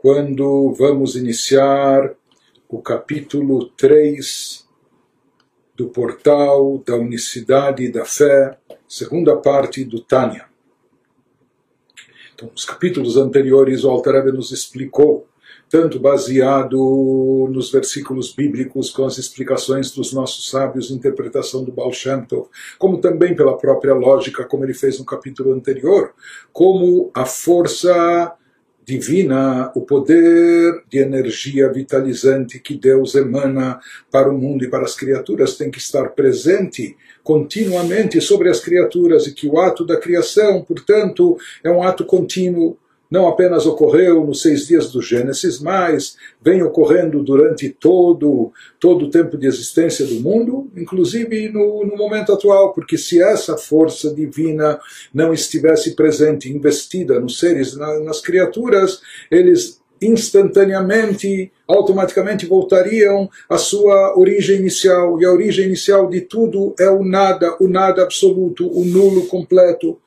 quando vamos iniciar o capítulo 3 do portal da unicidade da fé, segunda parte do Tânia. Então, nos capítulos anteriores, o Alter Rebbe nos explicou, tanto baseado nos versículos bíblicos com as explicações dos nossos sábios, interpretação do Baal Shem Tov, como também pela própria lógica, como ele fez no capítulo anterior, como a força divina, o poder de energia vitalizante que Deus emana para o mundo e para as criaturas tem que estar presente continuamente sobre as criaturas e que o ato da criação, portanto, é um ato contínuo não apenas ocorreu nos seis dias do Gênesis, mas vem ocorrendo durante todo, todo o tempo de existência do mundo, inclusive no, no momento atual, porque se essa força divina não estivesse presente, investida nos seres, na, nas criaturas, eles instantaneamente, automaticamente voltariam à sua origem inicial. E a origem inicial de tudo é o nada, o nada absoluto, o nulo completo.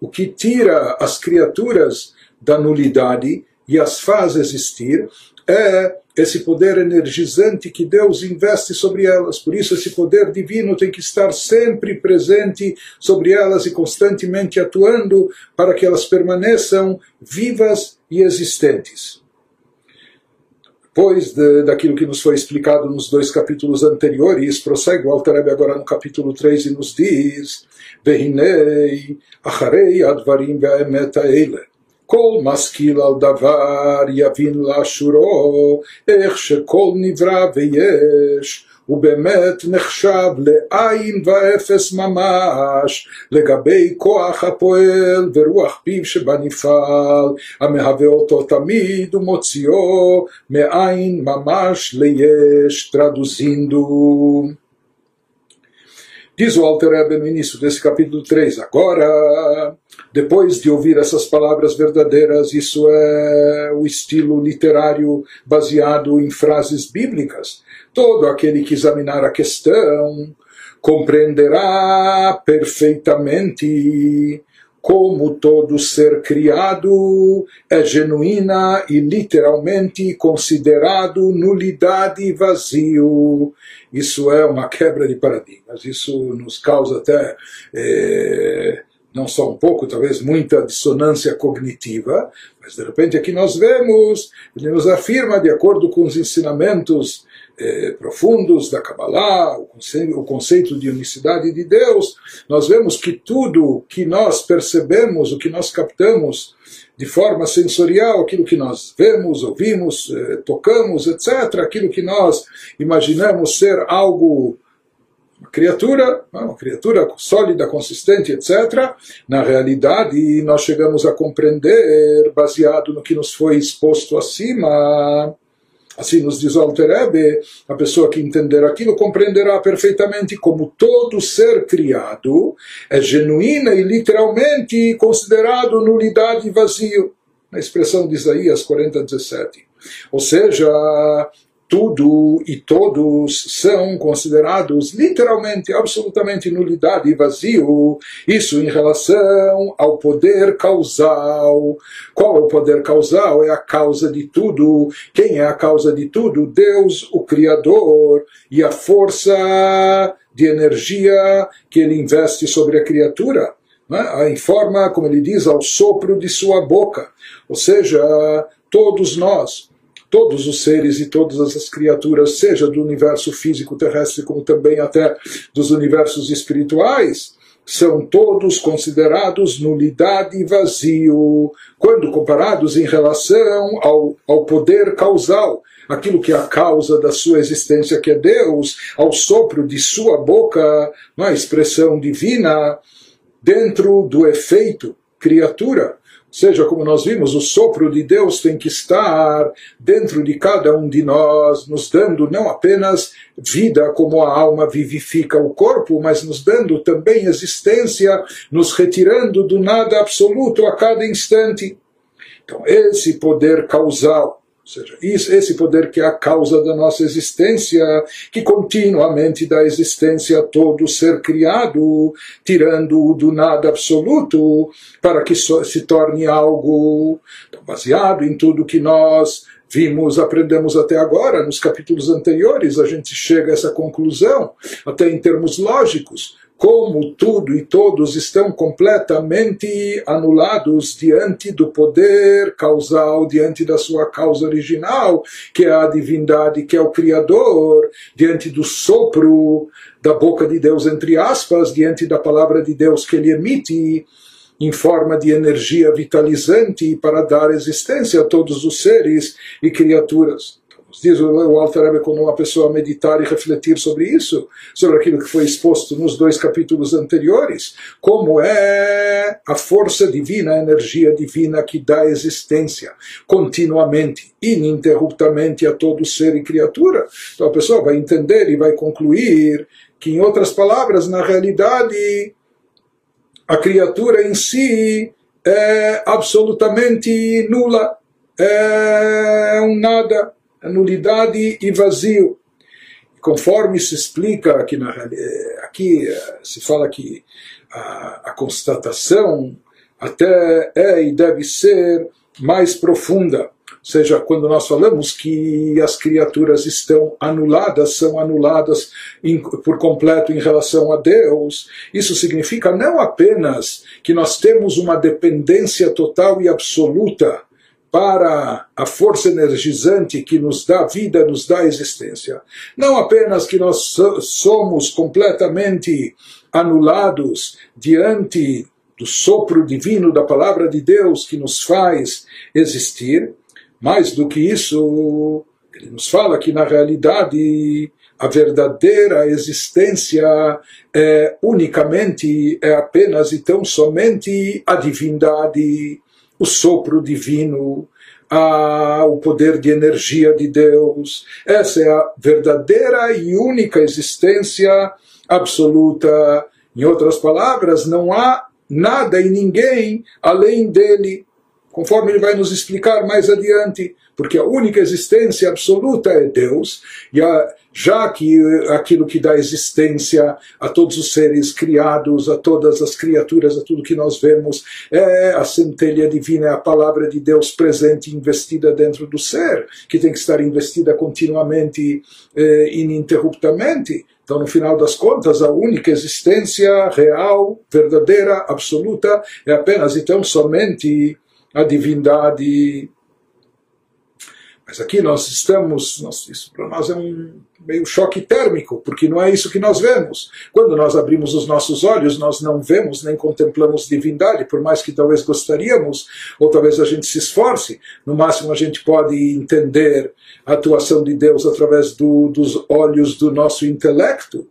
O que tira as criaturas da nulidade e as faz existir é esse poder energizante que Deus investe sobre elas. Por isso, esse poder divino tem que estar sempre presente sobre elas e constantemente atuando para que elas permaneçam vivas e existentes. Depois de, daquilo que nos foi explicado nos dois capítulos anteriores, prossegue o Alter agora no capítulo 3 e nos diz: Vehinei, acharei advarim ve'emet ha'ele. כל משכיל על דבר יבין לאשורו, איך שכל נברא ויש, הוא באמת נחשב לעין ואפס ממש, לגבי כוח הפועל ורוח פיו שבנפעל, המהווה אותו תמיד ומוציאו מעין ממש ליש, traduzindo. Diz o Alter Rebbe no início desse capítulo 3, agora, depois de ouvir essas palavras verdadeiras, isso é o estilo literário baseado em frases bíblicas. Todo aquele que examinar a questão compreenderá perfeitamente como todo ser criado é genuína e literalmente considerado nulidade e vazio. Isso é uma quebra de paradigmas. Isso nos causa até, é, não só um pouco, talvez muita dissonância cognitiva, mas de repente aqui nós vemos, ele nos afirma, de acordo com os ensinamentos eh, profundos da Kabbalah, o conceito, o conceito de unicidade de Deus, nós vemos que tudo que nós percebemos, o que nós captamos de forma sensorial, aquilo que nós vemos, ouvimos, eh, tocamos, etc., aquilo que nós imaginamos ser algo uma criatura, uma criatura sólida, consistente, etc. Na realidade, nós chegamos a compreender, baseado no que nos foi exposto acima, Assim nos diz o Alter Rebbe, a pessoa que entender aquilo compreenderá perfeitamente como todo ser criado é genuína e literalmente considerado nulidade e vazio. Na expressão de Isaías 40, 17. Ou seja, tudo e todos são considerados literalmente, absolutamente nulidade e vazio. Isso em relação ao poder causal. Qual é o poder causal? É a causa de tudo. Quem é a causa de tudo? Deus, o Criador, e a força de energia que ele investe sobre a criatura. Né? Em forma, como ele diz, ao sopro de sua boca. Ou seja, todos nós, todos os seres e todas as criaturas, seja do universo físico terrestre como também até dos universos espirituais, são todos considerados nulidade e vazio, quando comparados em relação ao, ao poder causal, aquilo que é a causa da sua existência, que é Deus, ao sopro de sua boca, na expressão divina, dentro do efeito criatura seja, como nós vimos, o sopro de Deus tem que estar dentro de cada um de nós, nos dando não apenas vida como a alma vivifica o corpo, mas nos dando também existência, nos retirando do nada absoluto a cada instante. Então, esse poder causal seja, esse poder que é a causa da nossa existência, que continuamente dá existência a todo ser criado, tirando-o do nada absoluto, para que se torne algo então, baseado em tudo que nós vimos, aprendemos até agora, nos capítulos anteriores, a gente chega a essa conclusão, até em termos lógicos como tudo e todos estão completamente anulados diante do poder causal, diante da sua causa original, que é a divindade, que é o Criador, diante do sopro da boca de Deus, entre aspas, diante da palavra de Deus que ele emite em forma de energia vitalizante para dar existência a todos os seres e criaturas diz o Alter Rebbe quando uma pessoa meditar e refletir sobre isso, sobre aquilo que foi exposto nos dois capítulos anteriores, como é a força divina, a energia divina que dá existência continuamente, ininterruptamente a todo ser e criatura. Então a pessoa vai entender e vai concluir que, em outras palavras, na realidade, a criatura em si é absolutamente nula, é um nada nulidade e vazio. Conforme se explica aqui, na, aqui eh, se fala que a, a constatação até é e deve ser mais profunda. Ou seja, quando nós falamos que as criaturas estão anuladas, são anuladas por completo em relação a Deus, isso significa não apenas que nós temos uma dependência total e absoluta para a força energizante que nos dá vida, nos dá existência. Não apenas que nós somos completamente anulados diante do sopro divino da palavra de Deus que nos faz existir, mais do que isso, ele nos fala que na realidade a verdadeira existência é unicamente, é apenas e tão somente a divindade o sopro divino, a, o poder de energia de Deus. Essa é a verdadeira e única existência absoluta. Em outras palavras, não há nada e ninguém além dele, conforme ele vai nos explicar mais adiante, porque a única existência absoluta é Deus, e a, já que aquilo que dá existência a todos os seres criados, a todas as criaturas, a tudo que nós vemos, é a centelha divina, é a palavra de Deus presente, investida dentro do ser, que tem que estar investida continuamente, eh, ininterruptamente. Então, no final das contas, a única existência real, verdadeira, absoluta, é apenas então somente a divindade mas aqui nós estamos, nós, isso para nós é um meio choque térmico, porque não é isso que nós vemos. Quando nós abrimos os nossos olhos, nós não vemos nem contemplamos divindade, por mais que talvez gostaríamos, ou talvez a gente se esforce. No máximo a gente pode entender a atuação de Deus através do, dos olhos do nosso intelecto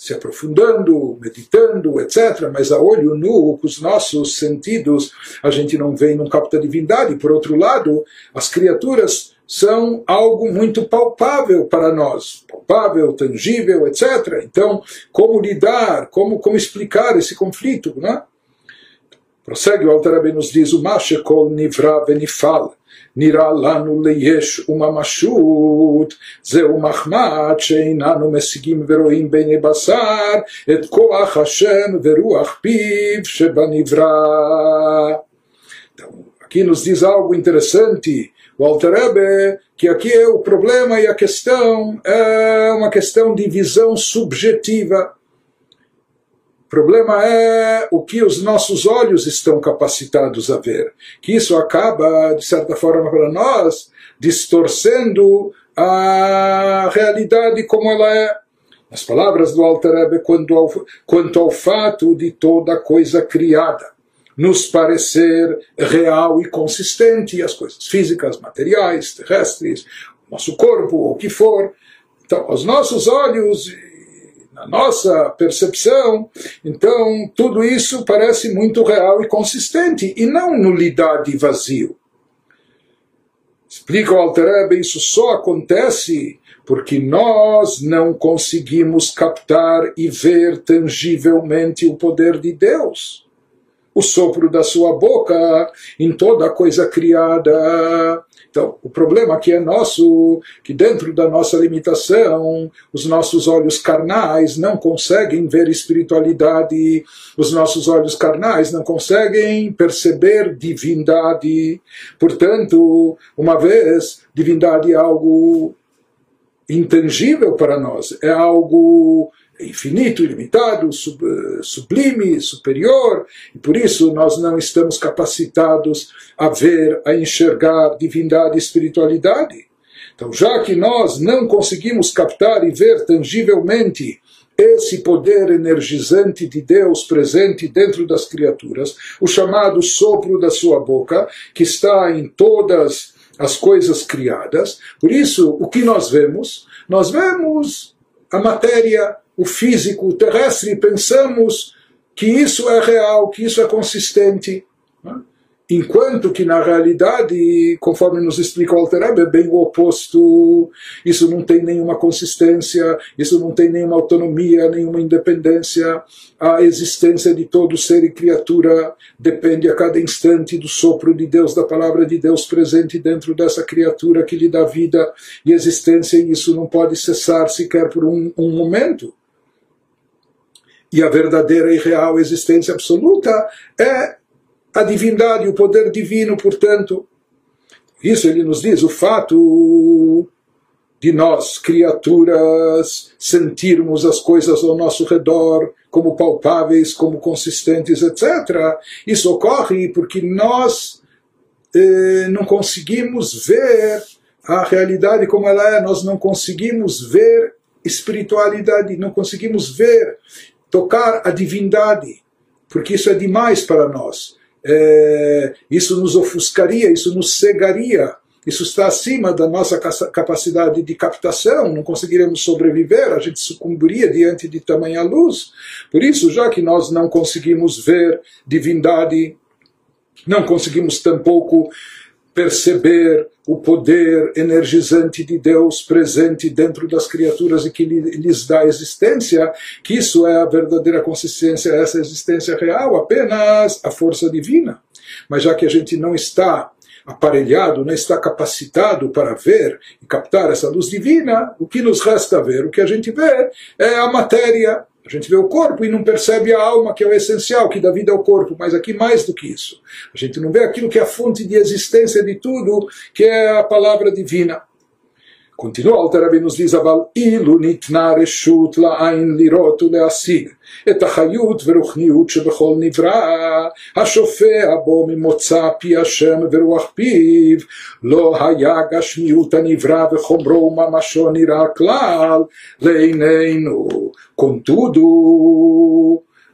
se aprofundando, meditando, etc. Mas a olho nu, com os nossos sentidos, a gente não vê e não capta divindade. Por outro lado, as criaturas são algo muito palpável para nós, palpável, tangível, etc. Então, como lidar, como, como explicar esse conflito, né? Prossegue o Alter nos diz, o Mashekol Nivra Venifal, Nira Lanu Leyesh Uma Mashut, Zeu Mahmat, Sheinanu Mesigim Veroim Bene Basar, Et Koach Hashem Veruach Piv Shebanivra. Então, aqui nos diz algo interessante, o Alter Rebbe, que aqui é o problema e a questão é uma questão de visão subjetiva problema é o que os nossos olhos estão capacitados a ver. Que isso acaba, de certa forma, para nós, distorcendo a realidade como ela é. As palavras do Alter Rebbe quanto ao, quanto ao fato de toda coisa criada nos parecer real e consistente, as coisas físicas, materiais, terrestres, nosso corpo, o que for. Então, aos nossos olhos na nossa percepção, então tudo isso parece muito real e consistente, e não nulidade e vazio. Explica o Alter isso só acontece porque nós não conseguimos captar e ver tangivelmente o poder de Deus. O sopro da sua boca em toda coisa criada. Então, o problema aqui é nosso, que dentro da nossa limitação, os nossos olhos carnais não conseguem ver espiritualidade, os nossos olhos carnais não conseguem perceber divindade. Portanto, uma vez, divindade é algo intangível para nós, é algo infinito, ilimitado, eh, sublime, superior, e por isso nós não estamos capacitados a ver, a enxergar divindade e espiritualidade. Então, já que nós não conseguimos captar e ver tangivelmente esse poder energizante de Deus presente dentro das criaturas, o chamado sopro da sua boca, que está em todas as coisas criadas. Por isso, o que nós vemos? Nós vemos a matéria o físico, o terrestre, pensamos que isso é real, que isso é consistente. Né? Enquanto que na realidade, conforme nos explica o Alter é bem o oposto. Isso não tem nenhuma consistência, isso não tem nenhuma autonomia, nenhuma independência. A existência de todo ser e criatura depende a cada instante do sopro de Deus, da palavra de Deus presente dentro dessa criatura que lhe dá vida e existência, e isso não pode cessar sequer por um, um momento e a verdadeira e real existência absoluta é a divindade, o poder divino, portanto. Isso ele nos diz, o fato de nós, criaturas, sentirmos as coisas ao nosso redor como palpáveis, como consistentes, etc. Isso ocorre porque nós eh, não conseguimos ver a realidade como ela é, nós não conseguimos ver espiritualidade, não conseguimos ver tocar a divindade, porque isso é demais para nós. É, isso nos ofuscaria, isso nos cegaria, isso está acima da nossa capacidade de captação, não conseguiremos sobreviver, a gente sucumbiria diante de tamanha luz. Por isso, já que nós não conseguimos ver divindade, não conseguimos tampouco perceber o poder energizante de Deus presente dentro das criaturas e que lhes dá existência, que isso é a verdadeira consistência, essa existência real, apenas a força divina. Mas já que a gente não está aparelhado, não está capacitado para ver e captar essa luz divina, o que nos resta ver? O que a gente vê é a matéria, a gente vê o corpo e não percebe a alma, que é o essencial, que dá vida ao corpo, mas aqui mais do que isso. A gente não vê aquilo que é a fonte de existência de tudo, que é a palavra divina. Continua o Alter nos diz, אבל אילו ניתנה רשות לעין לראות ולהשיג את החיות ורוחניות שבכל נברא, השופע בו ממוצא פי השם ורוח פיו, לא היה גשמיות הנברא וחומרו וממשו נראה כלל לעינינו. Contudo,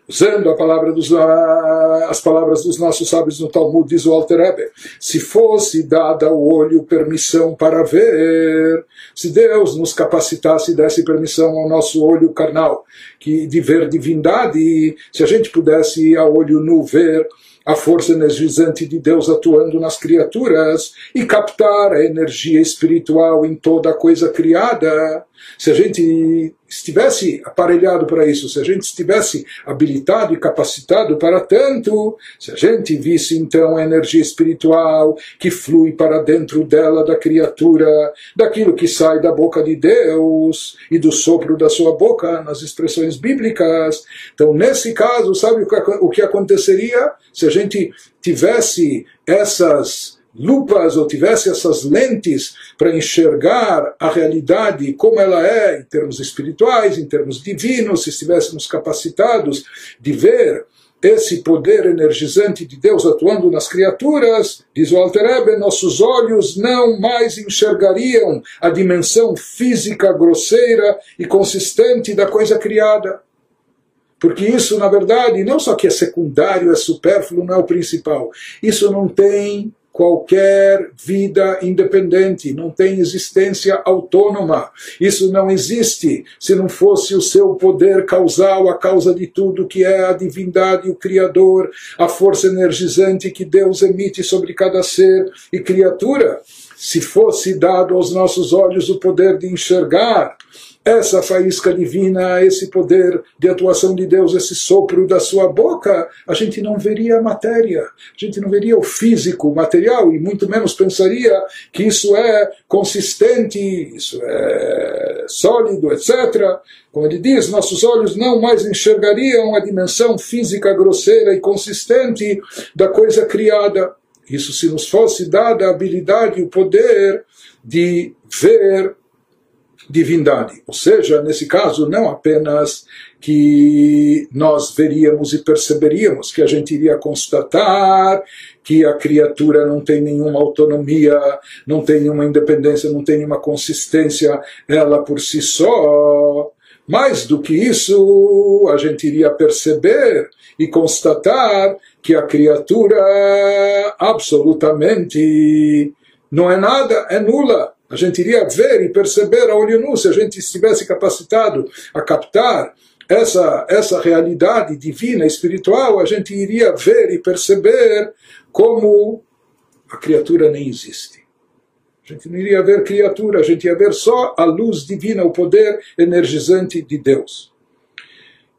usando a palavra dos, as palavras dos nossos sábios no Talmud, diz o Alter Ebe, se fosse dada ao olho permissão para ver, se Deus nos capacitasse e desse permissão ao nosso olho carnal que de ver divindade, se a gente pudesse a olho nu ver a força energizante de Deus atuando nas criaturas e captar a energia espiritual em toda coisa criada. Se a gente estivesse aparelhado para isso, se a gente estivesse habilitado e capacitado para tanto, se a gente visse então a energia espiritual que flui para dentro dela da criatura, daquilo que sai da boca de Deus e do sopro da sua boca, nas expressões bíblicas. Então, nesse caso, sabe o que aconteceria se a gente tivesse essas lupas ou tivesse essas lentes para enxergar a realidade como ela é em termos espirituais, em termos divinos, se estivéssemos capacitados de ver esse poder energizante de Deus atuando nas criaturas, diz o Alter nossos olhos não mais enxergariam a dimensão física grosseira e consistente da coisa criada. Porque isso, na verdade, não só que é secundário, é supérfluo, não é o principal. Isso não tem qualquer vida independente, não tem existência autônoma. Isso não existe se não fosse o seu poder causal, a causa de tudo, que é a divindade, o Criador, a força energizante que Deus emite sobre cada ser e criatura. se fosse dado aos nossos olhos o poder de enxergar essa faísca divina, esse poder de atuação de Deus, esse sopro da sua boca, a gente não veria a matéria, a gente não veria o físico, o material, e muito menos pensaria que isso é consistente, isso é sólido, etc. Como ele diz, nossos olhos não mais enxergariam a dimensão física grosseira e consistente da coisa criada. Isso se nos fosse dada a habilidade e o poder de ver divindade. Ou seja, nesse caso, não apenas que nós veríamos e perceberíamos, que a gente iria constatar que a criatura não tem nenhuma autonomia, não tem nenhuma independência, não tem nenhuma consistência, ela por si só. Mais do que isso, a gente iria perceber e constatar que a criatura absolutamente não é nada, é nula a gente iria ver e perceber a olho nu se a gente estivesse capacitado a captar essa, essa realidade divina, espiritual, a gente iria ver e perceber como a criatura nem existe. A gente não iria ver criatura, a gente ia ver só a luz divina, o poder energizante de Deus.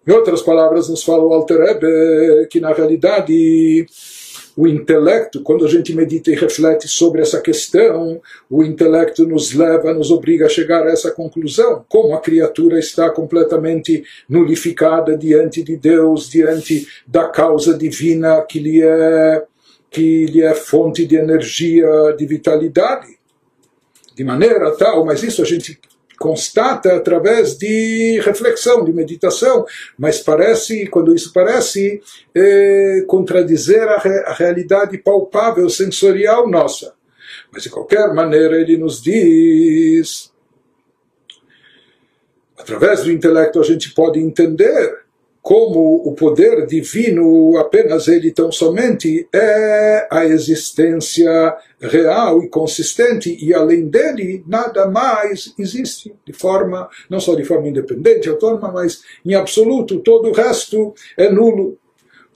Em outras palavras, nos fala o Alter Rebbe que na realidade o intelecto, quando a gente medita e reflete sobre essa questão, o intelecto nos leva, nos obriga a chegar a essa conclusão, como a criatura está completamente nulificada diante de Deus, diante da causa divina que lhe é, que lhe é fonte de energia, de vitalidade. De maneira tal, mas isso a gente constata através de reflexão, de meditação, mas parece, quando isso parece, é, contradizer a, re, a realidade palpável, sensorial nossa. Mas de qualquer maneira ele nos diz, através do intelecto a gente pode entender como o poder divino, apenas ele tão somente, é a existência real e consistente, e além dele, nada mais existe, de forma, não só de forma independente, autônoma, mas em absoluto, todo o resto é nulo.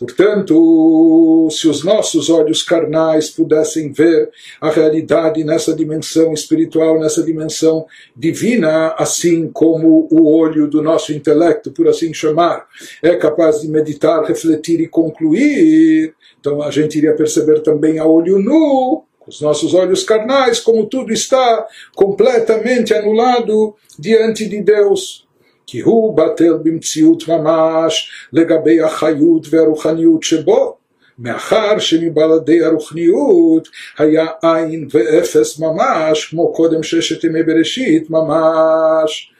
Portanto, se os nossos olhos carnais pudessem ver a realidade nessa dimensão espiritual, nessa dimensão divina, assim como o olho do nosso intelecto, por assim chamar, é capaz de meditar, refletir e concluir, então a gente iria perceber também a olho nu, os nossos olhos carnais, como tudo está completamente anulado diante de Deus. כי הוא בטל במציאות ממש לגבי החיות והרוחניות שבו, מאחר שמבלעדי הרוחניות היה עין ואפס ממש, כמו קודם ששת ימי בראשית ממש.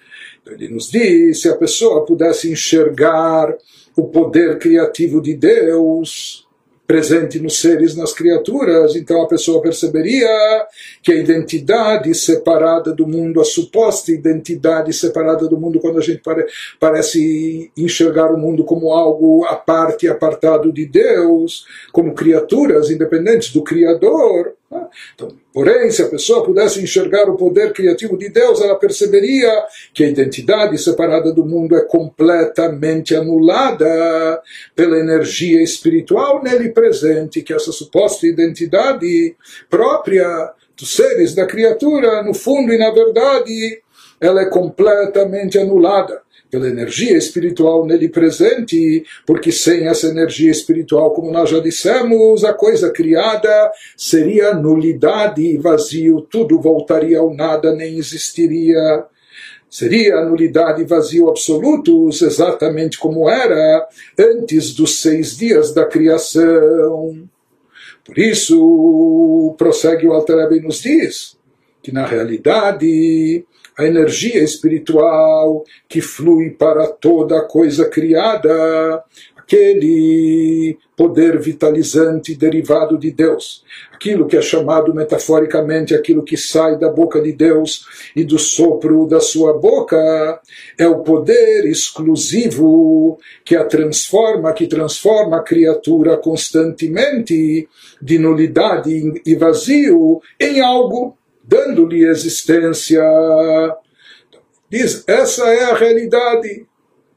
Ele nos diz, se a pessoa pudesse enxergar o poder criativo de Deus, presente nos seres, nas criaturas, então a pessoa perceberia que a identidade separada do mundo, a suposta identidade separada do mundo, quando a gente pare, parece enxergar o mundo como algo à parte, apartado de Deus, como criaturas independentes do Criador? Então, porém, se a pessoa pudesse enxergar o poder criativo de Deus, ela perceberia que a identidade separada do mundo é completamente anulada pela energia espiritual nele presente, que essa suposta identidade própria dos seres, da criatura, no fundo e na verdade, ela é completamente anulada pela energia espiritual nele presente, porque sem essa energia espiritual, como nós já dissemos, a coisa criada seria nulidade e vazio, tudo voltaria ao nada, nem existiria. Seria nulidade e vazio absolutos, exatamente como era antes dos seis dias da criação. Por isso, prossegue o Alter nos diz que na realidade a energia espiritual que flui para toda coisa criada, aquele poder vitalizante derivado de Deus, aquilo que é chamado metaforicamente aquilo que sai da boca de Deus e do sopro da sua boca, é o poder exclusivo que a transforma, que transforma a criatura constantemente de nulidade e vazio em algo dando-lhe existência. Diz, essa é a realidade.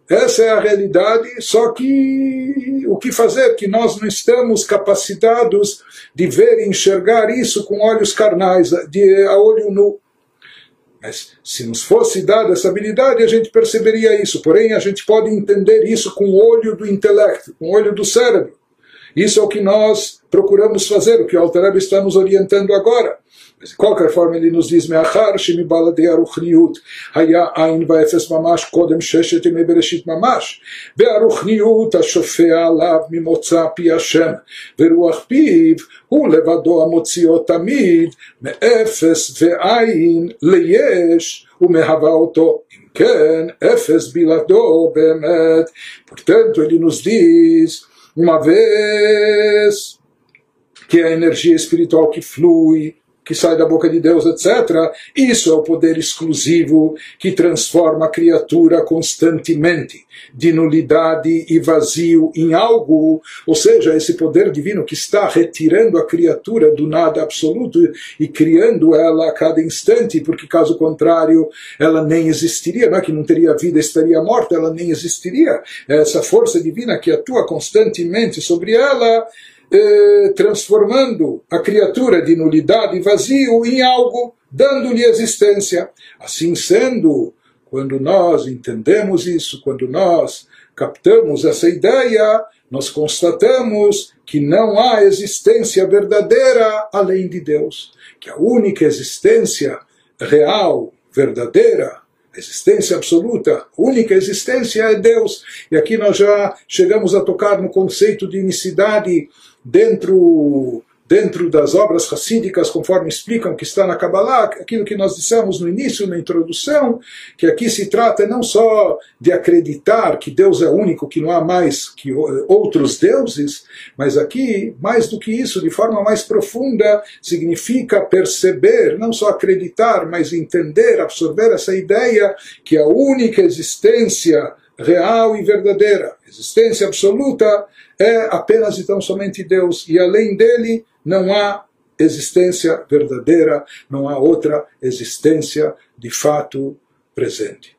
essa é a realidade, só que o que fazer? Que nós não estamos capacitados de ver e enxergar isso com olhos carnais, de, a olho nu. Mas se nos fosse dada essa habilidade, a gente perceberia isso. Porém, a gente pode entender isso com o olho do intelecto, com o olho do cérebro. Isso é o que nós procuramos fazer, o que o Altareb está nos orientando agora. Mas de qualquer forma ele nos diz, מאחר שמבלעדי הרוחניות היה עין ואפס ממש קודם ששת ימי בראשית ממש, והרוחניות השופע עליו ממוצא פי השם, ורוח פיו הוא לבדו המוציאו תמיד מאפס ועין ליש ומהווה אותו. אם כן, אפס בלעדו באמת. Portanto, ele nos diz, uma vez que a energia espiritual que flui que sai da boca de Deus, etc. Isso é o poder exclusivo que transforma a criatura constantemente de nulidade e vazio em algo, ou seja, esse poder divino que está retirando a criatura do nada absoluto e criando ela a cada instante, porque caso contrário ela nem existiria, não é que não teria vida, estaria morta, ela nem existiria. Essa força divina que atua constantemente sobre ela eh, transformando a criatura de nulidade e vazio em algo, dando-lhe existência. Assim sendo, quando nós entendemos isso, quando nós captamos essa ideia, nós constatamos que não há existência verdadeira além de Deus, que a única existência real, verdadeira, existência absoluta, única existência é Deus. E aqui nós já chegamos a tocar no conceito de unicidade dentro dentro das obras racídicas, conforme explicam que está na Kabbalah, aquilo que nós dissemos no início, na introdução, que aqui se trata não só de acreditar que Deus é único, que não há mais que outros deuses, mas aqui, mais do que isso, de forma mais profunda, significa perceber, não só acreditar, mas entender, absorver essa ideia que a única existência real e verdadeira, existência absoluta, é apenas e tão somente Deus, e além dele não há existência verdadeira, não há outra existência de fato presente.